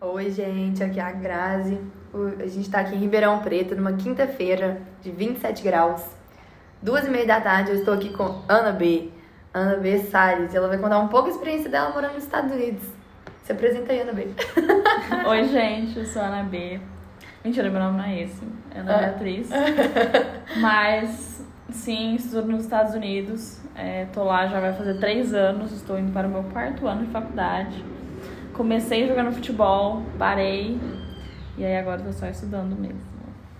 Oi, gente, aqui é a Grazi. A gente tá aqui em Ribeirão Preto, numa quinta-feira de 27 graus. Duas e meia da tarde, eu estou aqui com Ana B. Ana B. Salles. Ela vai contar um pouco a experiência dela morando nos Estados Unidos. Se apresenta aí, Ana B. Oi, gente, eu sou a Ana B. Mentira, meu nome não é esse, é Ana Ah. Beatriz. Mas, sim, estudo nos Estados Unidos. É, tô lá já vai fazer três anos, estou indo para o meu quarto ano de faculdade. Comecei jogando futebol, parei, e aí agora tô só estudando mesmo.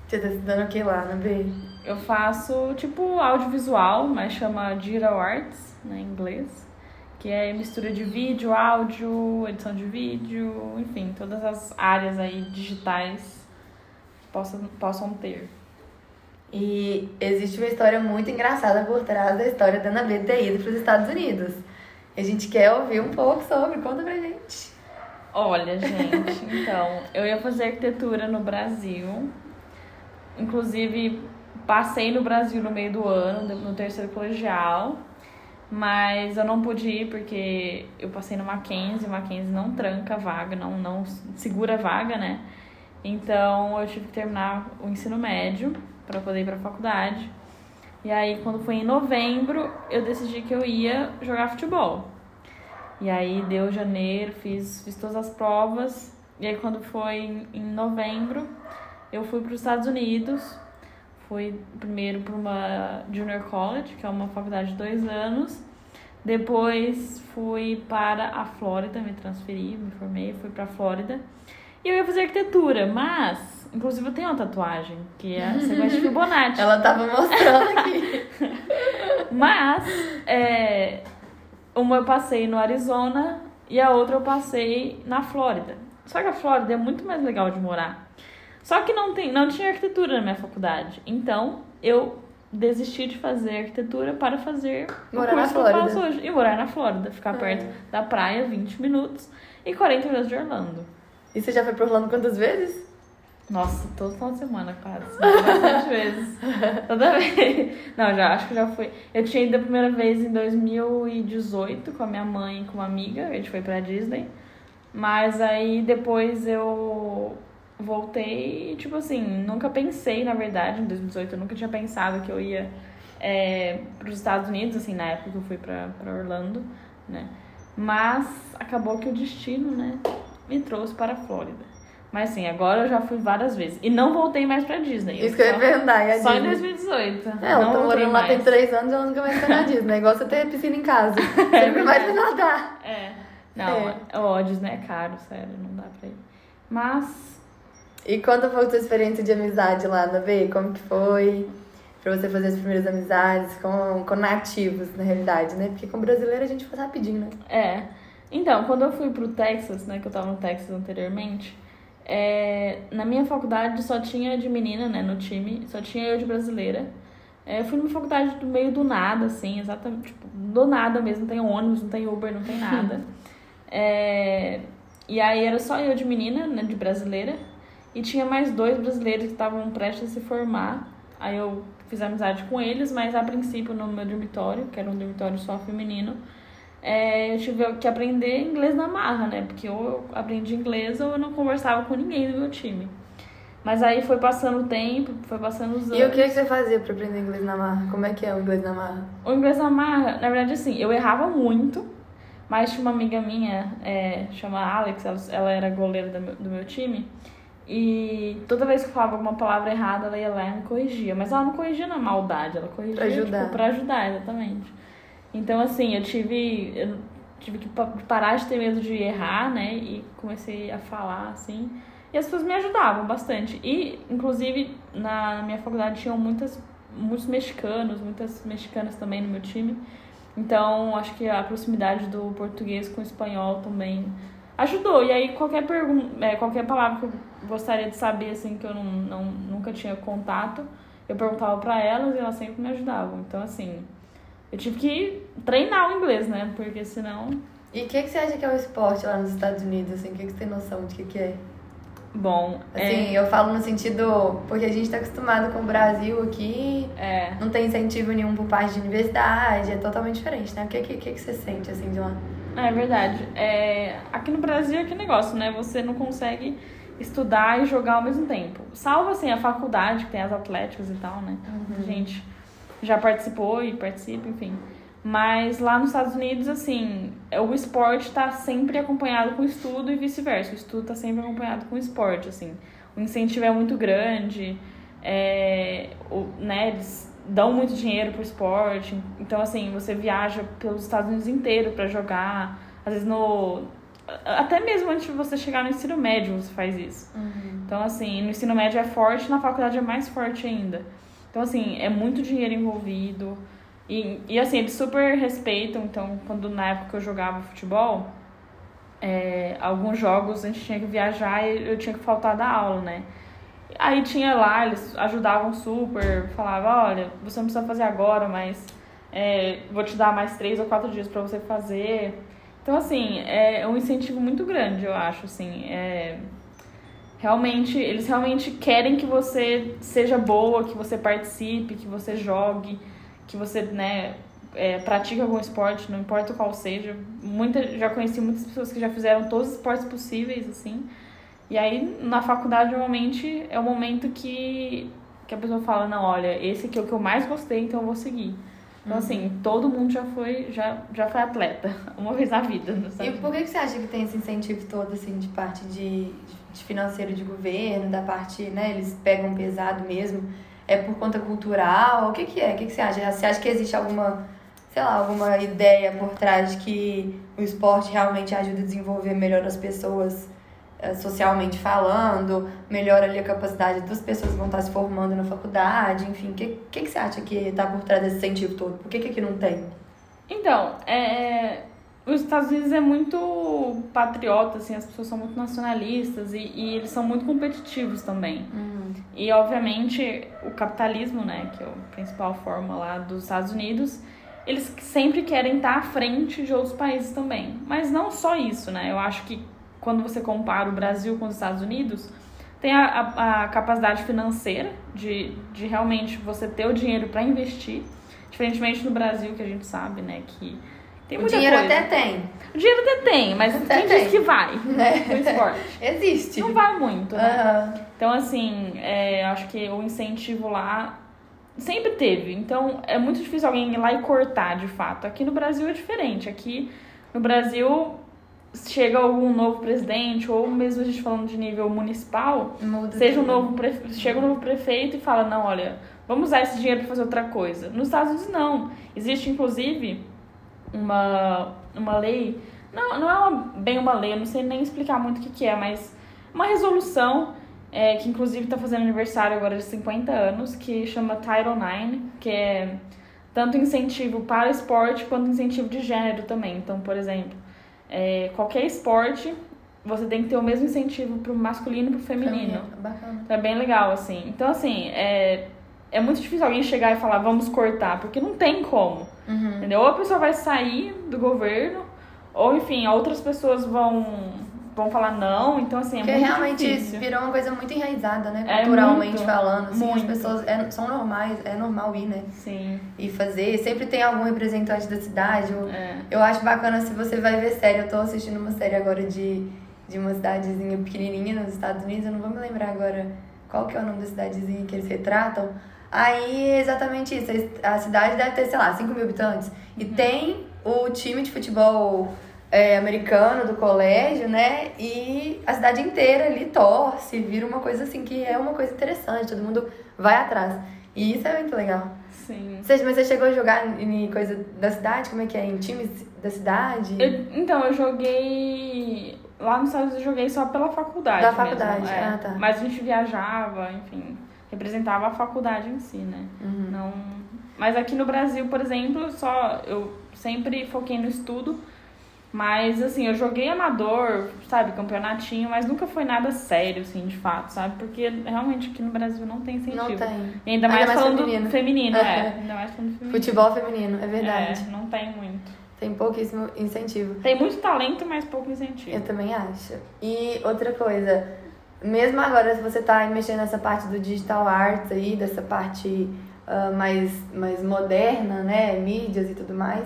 Você tá estudando o que lá, Ana B? Eu faço tipo audiovisual, mas chama Digital Arts, né, em inglês. Que é mistura de vídeo, áudio, edição de vídeo, enfim, todas as áreas aí digitais que possam, possam ter. E existe uma história muito engraçada por trás da história da Ana B ter ido para os Estados Unidos. A gente quer ouvir um pouco sobre. Conta pra gente. Olha, gente, então, eu ia fazer arquitetura no Brasil. Inclusive, passei no Brasil no meio do ano, no terceiro colegial. Mas eu não pude ir porque eu passei no Mackenzie, o Mackenzie não tranca a vaga, não, não segura a vaga, né? Então eu tive que terminar o ensino médio para poder ir para a faculdade. E aí, quando foi em novembro, eu decidi que eu ia jogar futebol. E aí deu janeiro, fiz, fiz todas as provas. E aí quando foi em novembro, eu fui para os Estados Unidos. Fui primeiro para uma junior college, que é uma faculdade de dois anos. Depois fui para a Flórida, me transferi, me formei, fui para a Flórida. E eu ia fazer arquitetura, mas, inclusive eu tenho uma tatuagem, que é a de Fibonacci. Ela tava mostrando aqui. Mas, é, uma eu passei no Arizona e a outra eu passei na Flórida. Só que a Flórida é muito mais legal de morar. Só que não, tem, não tinha arquitetura na minha faculdade. Então, eu desisti de fazer arquitetura para fazer Morar o na curso que eu faço hoje. E morar na Flórida, ficar Ah. perto da praia, 20 minutos, e 40 minutos de Orlando. E você já foi pro Orlando quantas vezes? Nossa, todo final de semana, quase. Bastante vezes. Toda vez. Não, já acho que já fui. Eu tinha ido a primeira vez em 2018 com a minha mãe e com uma amiga. A gente foi pra Disney. Mas aí depois eu voltei e, tipo assim, nunca pensei, na verdade, em 2018, eu nunca tinha pensado que eu ia é, pros Estados Unidos, assim, na época que eu fui pra, pra Orlando, né? Mas acabou que o destino, né, me trouxe para a Flórida. Mas assim, agora eu já fui várias vezes. E não voltei mais pra Disney. Eu Isso que eu ia perguntar. E a Só em Disney? 2018. É, tá voltei morando lá tem mais. três anos e ela nunca vai ficar na Disney. É igual você ter piscina em casa. Sempre mais vai nadar. É. Não, ó, Disney é caro, sério, não dá pra ir. Mas, E um pouco da sua experiência de amizade lá na B. Como que foi pra você fazer as primeiras amizades com, com nativos, na realidade, né? Porque com brasileiro a gente faz rapidinho, né? é. Então, quando eu fui pro Texas, né, que eu tava no Texas anteriormente, é, na minha faculdade só tinha de menina, né, no time, só tinha eu de brasileira. É, eu fui numa faculdade do meio do nada, assim, exatamente, tipo, do nada mesmo, não tem ônibus, não tem Uber, não tem nada. É, e aí era só eu de menina, né, de brasileira, e tinha mais dois brasileiros que estavam prestes a se formar. Aí eu fiz amizade com eles, mas a princípio no meu dormitório, que era um dormitório só feminino, é, eu tive que aprender inglês na marra, né? Porque ou eu aprendi inglês ou eu não conversava com ninguém do meu time. Mas aí foi passando o tempo, foi passando os anos. E o que, que você fazia pra aprender inglês na marra? Como é que é o inglês na marra? O inglês na marra, na verdade, assim, eu errava muito, mas tinha uma amiga minha, é, chama Alex, ela, ela era goleira do meu, do meu time, e toda vez que eu falava alguma palavra errada, ela ia lá e me corrigia. Mas ela não corrigia na maldade, ela corrigia Pra ajudar. Tipo, pra ajudar, exatamente. Então, assim, eu tive, eu tive que pa- parar de ter medo de errar, né, e comecei a falar, assim, e as pessoas me ajudavam bastante. E, inclusive, na minha faculdade tinham muitas, muitos mexicanos, muitas mexicanas também no meu time. Então, acho que a proximidade do português com o espanhol também ajudou. E aí, qualquer pergunta, é, qualquer palavra que eu gostaria de saber, assim, que eu não, não, nunca tinha contato, eu perguntava pra elas e elas sempre me ajudavam. Então, assim, eu tive que treinar o inglês, né? Porque senão. E o que, que você acha que é o esporte lá nos Estados Unidos, assim? O que, que você tem noção de que, que é? Bom, Assim, eu falo no sentido... Porque a gente tá acostumado com o Brasil aqui... é, é. Não tem incentivo nenhum por parte de universidade, é totalmente diferente, né? O que, que, que, que você sente, assim, de lá? É verdade. É, aqui no Brasil é que negócio, né? Você não consegue estudar e jogar ao mesmo tempo. Salvo assim a faculdade, que tem as atléticas e tal, né? Uhum. A gente já participou e participa, enfim. Mas lá nos Estados Unidos, assim, o esporte está sempre acompanhado com o estudo e vice-versa. O estudo está sempre acompanhado com o esporte, assim. O incentivo é muito grande, é, o, né, eles dão muito dinheiro pro esporte. Então, assim, você viaja pelos Estados Unidos inteiro para jogar. Às vezes no... Até mesmo antes de você chegar no ensino médio, você faz isso. Uhum. Então, assim, no ensino médio é forte, na faculdade é mais forte ainda. Então, assim, é muito dinheiro envolvido. E, e assim, eles super respeitam. Então, quando na época que eu jogava futebol, é, alguns jogos a gente tinha que viajar e eu tinha que faltar da aula, né? Aí tinha lá, eles ajudavam super, falavam, olha, você não precisa fazer agora, mas é, vou te dar mais três ou quatro dias para você fazer. Então, assim, é um incentivo muito grande, eu acho, assim. É, realmente, eles realmente querem que você seja boa, que você participe, que você jogue, que você, né, é, pratique algum esporte, não importa qual seja. Muita, já conheci muitas pessoas que já fizeram todos os esportes possíveis, assim. E aí, na faculdade, normalmente, é o momento que, que a pessoa fala, não, olha, esse aqui é o que eu mais gostei, então eu vou seguir. Então, assim, todo mundo já foi, já, já foi atleta, uma vez na vida. Não E sabe? por que que você acha que tem esse incentivo todo, assim, de parte de, de financeiro de governo, da parte, né, eles pegam pesado mesmo? É por conta cultural? O que que é? O que que você acha? Você acha que existe alguma, sei lá, alguma ideia por trás de que o esporte realmente ajuda a desenvolver melhor as pessoas, eh, socialmente falando, melhora ali a capacidade das pessoas que vão estar se formando na faculdade, enfim. O que, que que você acha que está por trás desse incentivo todo? Por que que aqui não tem? Então, é, os Estados Unidos é muito patriota, assim, as pessoas são muito nacionalistas e, e eles são muito competitivos também. E, obviamente, o capitalismo, né, que é a principal forma lá dos Estados Unidos, eles sempre querem estar à frente de outros países também. Mas não só isso, né? Eu acho que quando você compara o Brasil com os Estados Unidos, tem a, a, a capacidade financeira de, de realmente você ter o dinheiro para investir. Diferentemente no Brasil, que a gente sabe, né, que tem o muita dinheiro coisa. até tem, O dinheiro até tem, mas Até quem tem. diz que vai né? no esporte? Existe. Não vai muito, né? Aham. Então, assim, é, acho que o incentivo lá sempre teve. Então, é muito difícil alguém ir lá e cortar, de fato. Aqui no Brasil é diferente. Aqui no Brasil, chega algum novo presidente, ou mesmo a gente falando de nível municipal, Muda seja um novo prefe... chega um novo prefeito e fala, não, olha, vamos usar esse dinheiro para fazer outra coisa. Nos Estados Unidos, não. Existe, inclusive, uma, uma lei, não, não é uma, bem uma lei, eu não sei nem explicar muito o que, que é, mas uma resolução é, que inclusive está fazendo aniversário agora de 50 anos, que chama Title IX, que é tanto incentivo para esporte quanto incentivo de gênero também. Então, por exemplo, é, qualquer esporte, você tem que ter o mesmo incentivo para o masculino e para o feminino. Bacana. Então é bem legal, assim. Então, assim, é, é muito difícil alguém chegar e falar, vamos cortar, porque não tem como. Uhum. Entendeu? Ou a pessoa vai sair do governo, ou enfim, outras pessoas vão, vão falar não. Então, assim, é Porque muito realmente difícil. virou uma coisa muito enraizada, né? É Culturalmente muito, falando. Assim, muito. as pessoas é- são normais, é normal ir, né? Sim, E fazer. Sempre tem algum representante da cidade. Eu, é. eu acho bacana se você vai ver série. Eu tô assistindo uma série agora de, de uma cidadezinha pequenininha nos Estados Unidos. Eu não vou me lembrar agora qual que é o nome da cidadezinha que eles retratam. Aí é exatamente isso. A cidade deve ter, sei lá, 5 mil habitantes. E Uhum. tem o time de futebol é, americano do colégio, né? E a cidade inteira ali torce, vira uma coisa assim que é uma coisa interessante, todo mundo vai atrás. E isso é muito legal. Sim. Você, mas você chegou a jogar em coisa da cidade? Como é que é? Em times da cidade? Eu- então, eu joguei. Lá nos Estados Unidos eu joguei só pela faculdade. Da mesmo, faculdade, é. ah, tá. Mas a gente viajava, enfim, representava a faculdade em si, né? Uhum. Não. Mas aqui no Brasil, por exemplo, só eu sempre foquei no estudo. Mas assim, eu joguei amador, sabe, campeonatinho, mas nunca foi nada sério, assim, de fato, sabe? Porque realmente aqui no Brasil não tem incentivo. Não tem. E ainda mais, Ainda mais falando feminino. feminino, É. é. Ainda mais falando feminino. Futebol feminino, é verdade. É, não tem muito. Tem pouquíssimo incentivo. Tem muito talento, mas pouco incentivo. Eu também acho. E outra coisa, mesmo agora se você tá mexendo nessa parte do digital arts aí, dessa parte ah, mais, mais moderna, né? Mídias e tudo mais,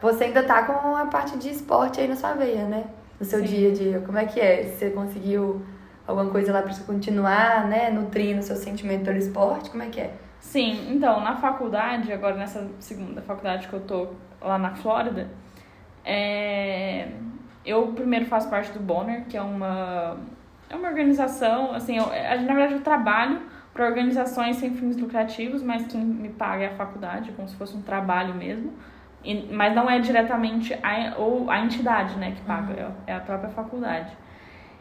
você ainda tá com a parte de esporte aí na sua veia, né? No seu Sim. dia a dia. Como é que é? Você conseguiu alguma coisa lá pra você continuar, né? Nutrindo o seu sentimento pelo esporte? Como é que é? Sim, então, na faculdade, agora nessa segunda faculdade que eu tô lá na Flórida, é, eu primeiro faço parte do Bonner, que é uma, é uma organização, assim, eu, a- na verdade eu trabalho para organizações sem fins lucrativos, mas quem me paga é a faculdade, como se fosse um trabalho mesmo. E- mas não é diretamente a, ou a entidade né, que paga, é, é a própria faculdade.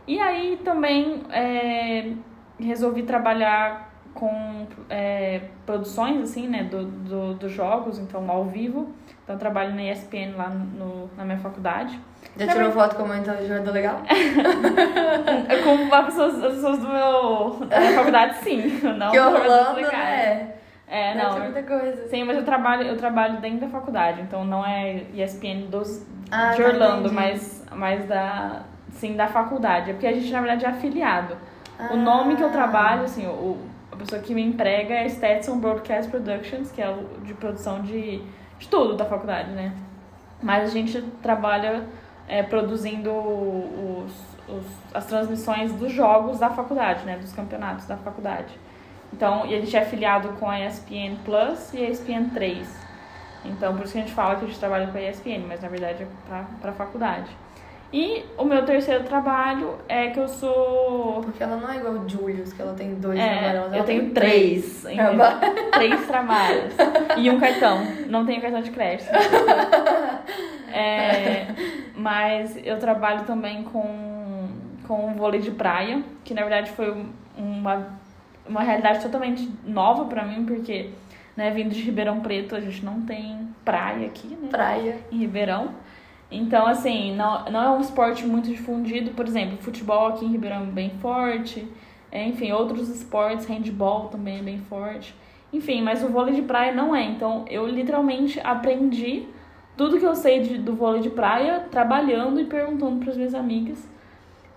E aí também é, resolvi trabalhar com é, produções assim, né, do, do, dos jogos, então ao vivo. Então eu trabalho na ESPN lá no, na minha faculdade. Já Não, tirou foto como então jogador legal? Com as pessoas, as pessoas do meu, da minha faculdade, sim. Não que Orlando, né? É, ser não. muita coisa. Sim, mas eu trabalho, eu trabalho dentro da faculdade, então não é ESPN dos, Ah, de tá, Orlando, entendi. mas, mas da, sim, da faculdade. É porque a gente, na verdade, é afiliado. Ah. O nome que eu trabalho, assim, o, a pessoa que me emprega é Stetson Broadcast Productions, que é de produção de, de tudo da faculdade, né? Mas a gente trabalha é, produzindo os, os- as transmissões dos jogos da faculdade, né? Dos campeonatos da faculdade. Então, e a gente é afiliado com a ESPN Plus e a ESPN 3. Então, por isso que a gente fala que a gente trabalha com a ESPN, mas na verdade é para a faculdade. E o meu terceiro trabalho é que eu sou Porque ela não é igual o Julius, que ela tem dois é, trabalhos. Eu tenho três. Trabalho. três trabalhos. E um cartão. Não tenho cartão de crédito. É, mas eu trabalho também com, com vôlei de praia, que na verdade foi um- uma, uma realidade totalmente nova pra mim, porque né, vindo de Ribeirão Preto, a gente não tem praia aqui, né? Praia. em Ribeirão. Então, assim, não, não é um esporte muito difundido. Por exemplo, futebol aqui em Ribeirão é bem forte. É, enfim, outros esportes, handball também é bem forte. Enfim, mas o vôlei de praia não é. Então, eu literalmente aprendi tudo que eu sei de, do vôlei de praia trabalhando e perguntando para as minhas amigas.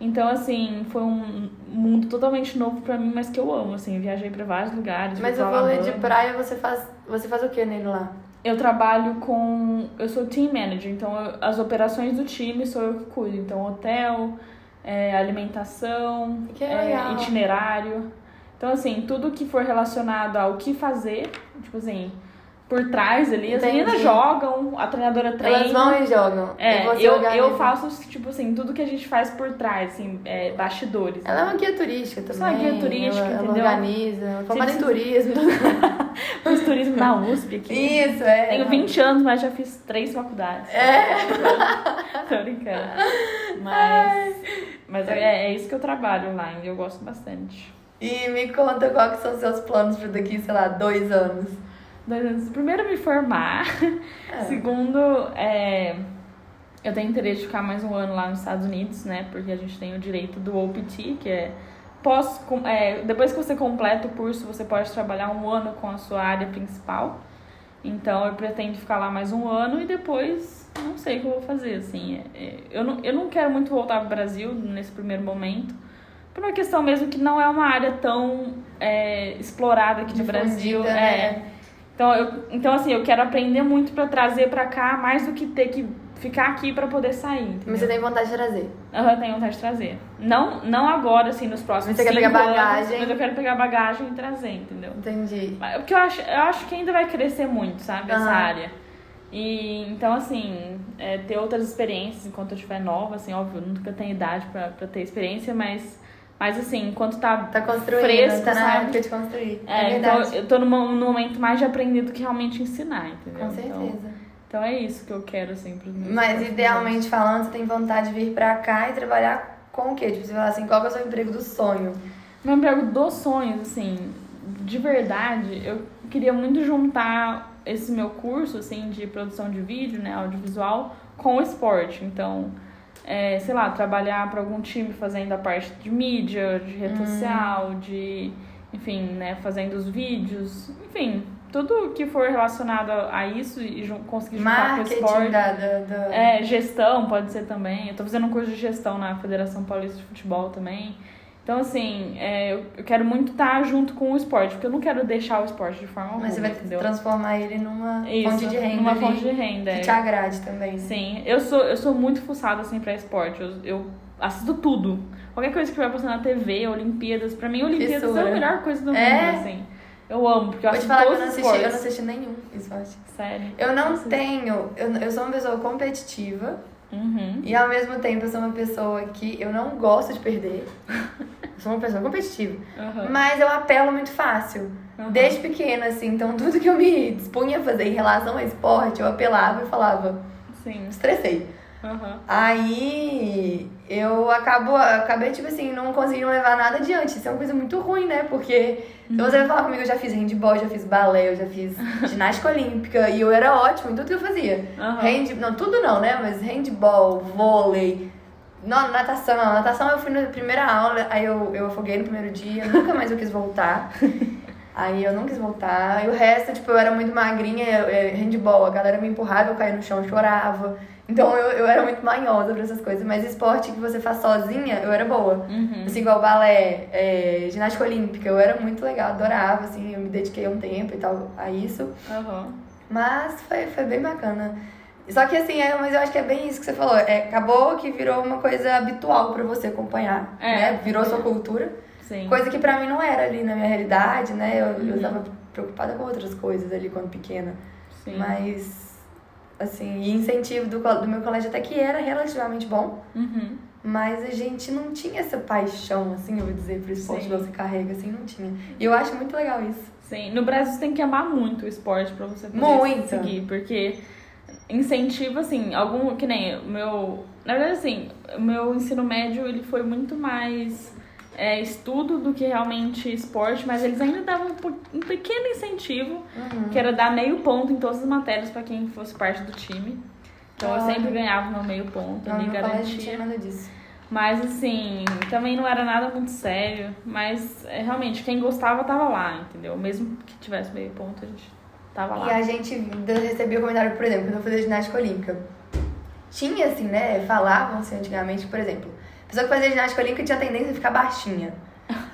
Então, assim, foi um mundo totalmente novo para mim, mas que eu amo. Assim, eu viajei para vários lugares. Mas o vôlei de praia, você faz, você faz o que nele lá? Eu trabalho com. Eu sou team manager, então eu- as operações do time sou eu que cuido. Então, hotel, é, alimentação, é, itinerário. Então, assim, tudo que for relacionado ao que fazer, tipo assim, por trás ali, as Entendi. meninas jogam, a treinadora treina. Elas vão e jogam. É, eu, organiza. eu faço, tipo assim, tudo que a gente faz por trás, assim, é, bastidores. Ela é uma guia turística também. Sou uma guia turística, ela, ela entendeu? organiza. Ela formada em precisa- turismo. Fiz turismo na USP aqui. Isso, é. Tenho 20 anos, mas já fiz três faculdades. É. Tô brincando. Mas, mas é, é isso que eu trabalho lá e eu gosto bastante. E me conta que são os seus planos para daqui, sei lá, dois anos. Dois anos. Primeiro, me formar. É. Segundo, é, eu tenho interesse de ficar mais um ano lá nos Estados Unidos, né? Porque a gente tem o direito do OPT, que é pós, é, depois que você completa o curso, você pode trabalhar um ano com a sua área principal. Então eu pretendo ficar lá mais um ano e depois não sei o que eu vou fazer, assim. É, é, eu, não, eu não quero muito voltar pro Brasil nesse primeiro momento. Por uma questão mesmo que não é uma área tão é, explorada aqui no Brasil. né? É, então, eu, então, assim, eu quero aprender muito pra trazer pra cá, mais do que ter que ficar aqui pra poder sair. entendeu? Mas você tem vontade de trazer. Eu tenho vontade de trazer. Não, não agora, assim, nos próximos Você quer pegar anos, bagagem? mas eu quero pegar bagagem e trazer, entendeu? Entendi. Porque eu acho, eu acho que ainda vai crescer muito, sabe, essa Aham. área. E então, assim, é, ter outras experiências enquanto eu estiver nova, assim, óbvio, eu nunca tenho idade pra ter experiência, mas, mas assim, enquanto tá, Tá construindo, fresco, tá na sabe? época de construir. É, É, então verdade. eu tô num, num momento mais de aprender do que realmente ensinar, entendeu? Com certeza. Então, então é isso que eu quero, assim, pros meus Mas idealmente falando, você tem vontade de vir pra cá e trabalhar com o quê? Tipo, você fala assim, qual que é o seu emprego do sonho? Meu emprego dos sonhos, assim, de verdade, eu queria muito juntar esse meu curso, assim, de produção de vídeo, né, audiovisual, com o esporte. Então, é, sei lá, trabalhar para algum time fazendo a parte de mídia, de rede social, de, enfim, né, fazendo os vídeos, enfim, tudo que for relacionado a isso e conseguir juntar com o Marketing esporte. da, da, da- É, gestão pode ser também. Eu tô fazendo um curso de gestão na Federação Paulista de Futebol também. Então, assim, é, eu quero muito estar junto com o esporte, porque eu não quero deixar o esporte de forma alguma, Mas você vai entendeu? transformar ele numa Isso, fonte de renda. numa ali, fonte de renda. Que é. te agrade também. Sim, eu sou, eu sou muito fuçada, assim, pra esporte. Eu, eu assisto tudo. Qualquer coisa que vai passar na TV, Olimpíadas. Pra mim, Olimpíadas é Fissura. a melhor coisa do mundo, É? assim. Eu amo, porque eu Vou te assisto falar que eu não assisti, eu não assisti nenhum esporte. Sério. Eu não Nossa. tenho. Eu, eu sou uma pessoa competitiva Uhum. e ao mesmo tempo eu sou uma pessoa que eu não gosto de perder. Eu sou uma pessoa competitiva. Uhum. Mas eu apelo muito fácil. Uhum. Desde pequena, assim. Então tudo que eu me dispunha a fazer em relação ao esporte, eu apelava e falava, Sim. estressei. Uhum. Aí eu acabo, acabei, tipo assim, não conseguindo levar nada adiante. Isso é uma coisa muito ruim, né? Porque se você vai falar comigo, eu já fiz handball, já fiz balé, eu já fiz ginástica olímpica e eu era ótima em tudo que eu fazia. Aham. Hand, não, tudo não, né? Mas handball, vôlei, não, natação. Natação eu fui na primeira aula, aí eu, eu afoguei no primeiro dia, nunca mais eu quis voltar. Aí eu não quis voltar. E o resto, tipo, eu era muito magrinha, eu- handball, a galera me empurrava, eu caía no chão, chorava. Então eu, eu era muito manhosa pra essas coisas. Mas esporte que você faz sozinha, eu era boa. Uhum. Assim, igual balé, é, ginástica olímpica, eu era muito legal, adorava, assim, eu me dediquei um tempo e tal a isso. Uhum. Mas foi, foi bem bacana. Só que assim, é, mas eu acho que é bem isso que você falou. É, acabou que virou uma coisa habitual pra você acompanhar, É. né? Virou sua cultura. Sim. Coisa que pra mim não era ali na minha realidade, né? Eu, eu Uhum. tava preocupada com outras coisas ali quando pequena. Sim. Mas, assim, e incentivo do, do meu colégio até que era relativamente bom. Uhum. Mas a gente não tinha essa paixão, assim, eu vou dizer, pro esporte Sim. que você carrega, assim, não tinha. E eu acho muito legal isso. Sim, no Brasil você tem que amar muito o esporte pra você poder Muito. seguir, porque incentiva, assim, algum, que nem o meu, na verdade, assim, o meu ensino médio, ele foi muito mais é, estudo do que realmente esporte, mas eles ainda davam um pequeno incentivo, que era dar meio ponto em todas as matérias pra quem fosse parte do time. Então eu sempre ganhava meu meio ponto Não, colégio não garantia. tinha nada disso. Mas assim, também não era nada muito sério. Mas é, realmente, quem gostava tava lá, entendeu? Mesmo que tivesse meio ponto, a gente tava lá. E a gente recebia o comentário, por exemplo, quando eu fazia ginástica olímpica. Tinha, assim, né? Falavam-se antigamente, por exemplo, a pessoa que fazia ginástica olímpica tinha tendência a ficar baixinha.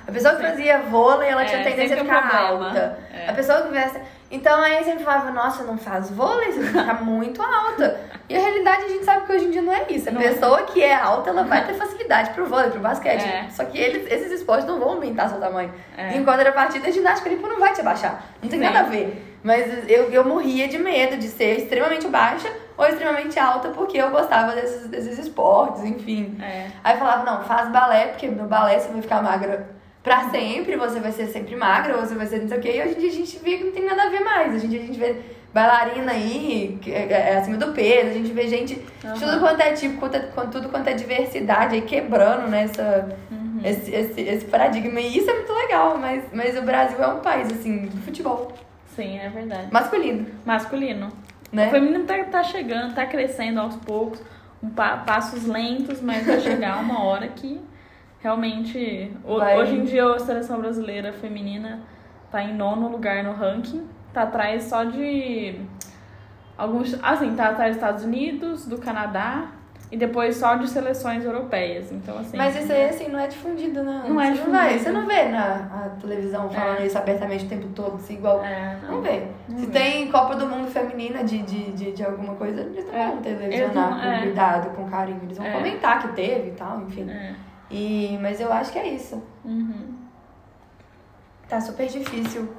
A pessoa que fazia vôlei, ela tinha É, tendência a um ficar problema. alta. É. A pessoa que fizesse. Então aí sempre falava, nossa, não faz vôlei, você vai ficar muito alta. E a realidade a gente sabe que hoje em dia não é isso. A Não. pessoa que é alta, ela vai ter facilidade pro vôlei, pro basquete. É. Só que eles, esses esportes não vão aumentar seu tamanho. É. Em contrapartida, a ginástica olímpica não vai te abaixar. Não tem Sim. nada a ver. Mas eu, eu morria de medo de ser extremamente baixa ou extremamente alta, porque eu gostava desses, desses esportes, enfim. É. Aí eu falava, não, faz balé, porque no balé você vai ficar magra pra sempre, você vai ser sempre magra, ou você vai ser não sei o quê. E hoje em dia a gente vê que não tem nada a ver mais. Hoje em dia a gente vê bailarina aí, que é, é acima do peso, a gente vê gente de Aham. tudo quanto é tipo, quanto, é- quanto- tudo quanto é diversidade aí quebrando nessa, Uhum. esse, esse, esse paradigma. E isso é muito legal, mas, mas o Brasil é um país, assim, do futebol Sim, é verdade. masculino, Masculino. né? O feminino tá, tá chegando, tá crescendo aos poucos, um pa- passos lentos, mas vai chegar uma hora que realmente. Vai. Hoje em dia a seleção brasileira feminina tá em nono lugar no ranking, tá atrás só de alguns. Assim, tá atrás dos Estados Unidos, do Canadá e depois só de seleções europeias. Então, assim. Mas isso aí, assim, não é difundido, né? Não é você Não vai, difundido. você não vê na televisão falando isso abertamente o tempo todo, assim, igual... É, não. Não vê. Não Se vê. tem Copa do Mundo feminina de, de, de, de alguma coisa, eles não É. vão televisionar não- com é. cuidado, com carinho. Eles vão É. comentar que teve e tal, enfim. É. E, mas eu acho que é isso. Uhum. Tá super difícil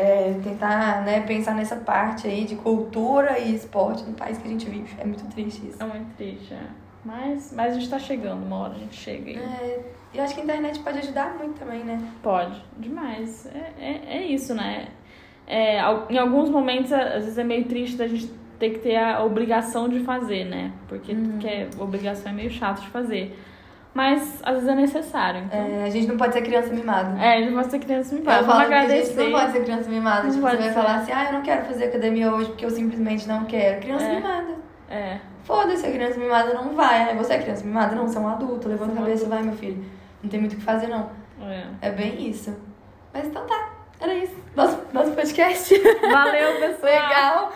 é, tentar né, pensar nessa parte aí de cultura e esporte no país que a gente vive. É muito triste isso. É muito triste, é. Mas, mas a gente tá chegando, uma hora a gente chega aí. É, eu acho que a internet pode ajudar muito também, né? Pode, demais. É, é, é isso, né? É, em alguns momentos, às vezes é meio triste da gente ter que ter a obrigação de fazer, né? Porque Uhum. que é, obrigação é meio chato de fazer. Mas às vezes é necessário. Então, É, a gente não pode ser criança mimada. é, a gente pode ser criança me Eu Vamos que a agradecer. gente não pode ser criança mimada. Não tipo, você vai ser. falar assim, ah, eu não quero fazer academia hoje porque eu simplesmente não quero. Criança É. mimada. É, Foda-se, a criança mimada não vai. Aí você é criança mimada? Não, você é um adulto. Levanta a é um cabeça, vai, meu filho. Não tem muito o que fazer, não. é. É bem isso. Mas então tá. Era isso. Nosso, nosso podcast. Valeu, pessoal! Legal.